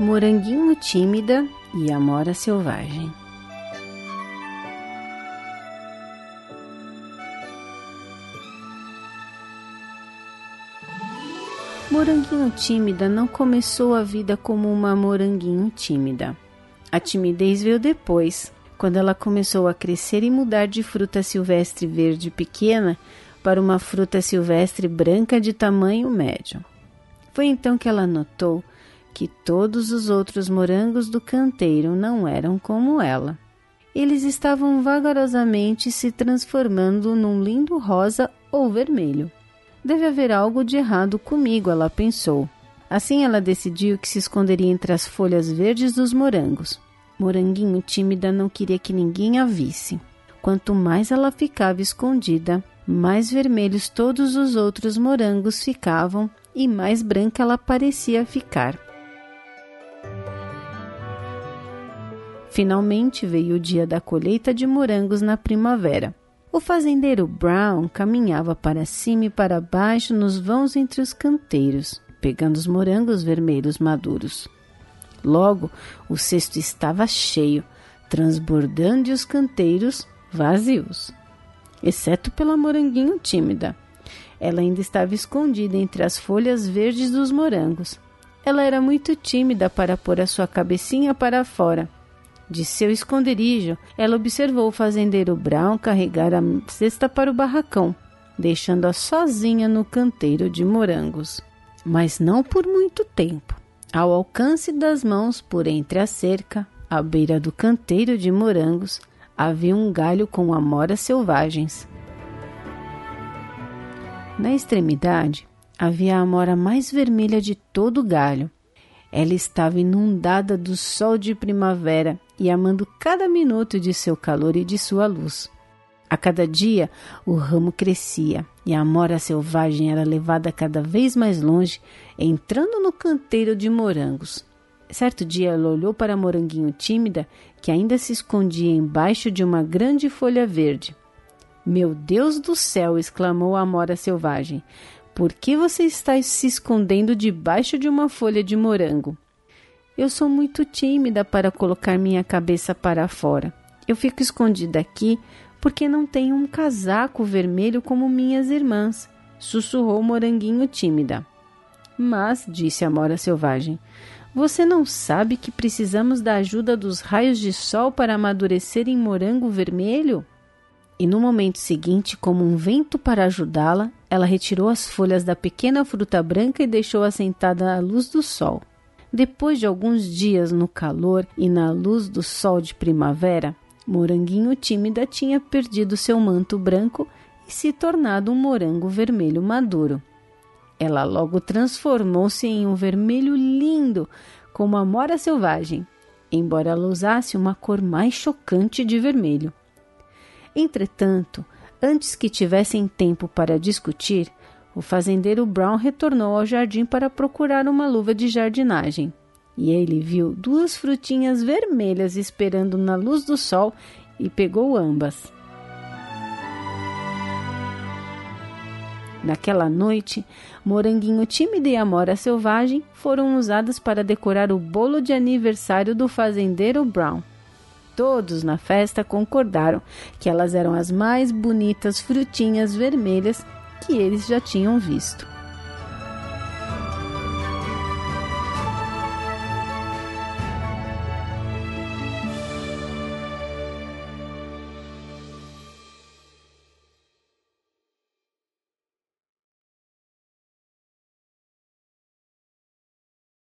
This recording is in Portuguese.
Moranguinho Tímida e Amora Selvagem. Moranguinho Tímida não começou a vida como uma moranguinho tímida. A timidez veio depois, quando ela começou a crescer e mudar de fruta silvestre verde pequena para uma fruta silvestre branca de tamanho médio. Foi então que ela notou que todos os outros morangos do canteiro não eram como ela. Eles estavam vagarosamente se transformando num lindo rosa ou vermelho. Deve haver algo de errado comigo, ela pensou. Assim ela decidiu que se esconderia entre as folhas verdes dos morangos. Moranguinho tímida não queria que ninguém a visse. Quanto mais ela ficava escondida, mais vermelhos todos os outros morangos ficavam e mais branca ela parecia ficar. Finalmente veio o dia da colheita de morangos na primavera. O fazendeiro Brown caminhava para cima e para baixo nos vãos entre os canteiros, pegando os morangos vermelhos maduros. Logo, o cesto estava cheio, transbordando e os canteiros vazios, exceto pela moranguinho tímida. Ela ainda estava escondida entre as folhas verdes dos morangos. Ela era muito tímida para pôr a sua cabecinha para fora. De seu esconderijo, ela observou o fazendeiro Brown carregar a cesta para o barracão, deixando-a sozinha no canteiro de morangos. Mas não por muito tempo. Ao alcance das mãos, por entre a cerca, à beira do canteiro de morangos, havia um galho com amoras selvagens. Na extremidade, havia a amora mais vermelha de todo o galho. Ela estava inundada do sol de primavera e amando cada minuto de seu calor e de sua luz. A cada dia o ramo crescia e a amora selvagem era levada cada vez mais longe, entrando no canteiro de morangos. Certo dia ela olhou para a moranguinho tímida que ainda se escondia embaixo de uma grande folha verde. Meu Deus do céu! exclamou a amora selvagem. Por que você está se escondendo debaixo de uma folha de morango? Eu sou muito tímida para colocar minha cabeça para fora. Eu fico escondida aqui porque não tenho um casaco vermelho como minhas irmãs, sussurrou Moranguinho tímida. Mas, disse a Mora selvagem, você não sabe que precisamos da ajuda dos raios de sol para amadurecer em morango vermelho? E no momento seguinte, como um vento para ajudá-la, ela retirou as folhas da pequena fruta branca e deixou-a sentada à luz do sol. Depois de alguns dias no calor e na luz do sol de primavera, Moranguinho tímida tinha perdido seu manto branco e se tornado um morango vermelho maduro. Ela logo transformou-se em um vermelho lindo, como a mora selvagem, embora ela usasse uma cor mais chocante de vermelho. Entretanto, antes que tivessem tempo para discutir, o fazendeiro Brown retornou ao jardim para procurar uma luva de jardinagem. E ele viu duas frutinhas vermelhas esperando na luz do sol e pegou ambas. Naquela noite, moranguinho tímido e amora selvagem foram usadas para decorar o bolo de aniversário do fazendeiro Brown. Todos na festa concordaram que elas eram as mais bonitas frutinhas vermelhas que eles já tinham visto.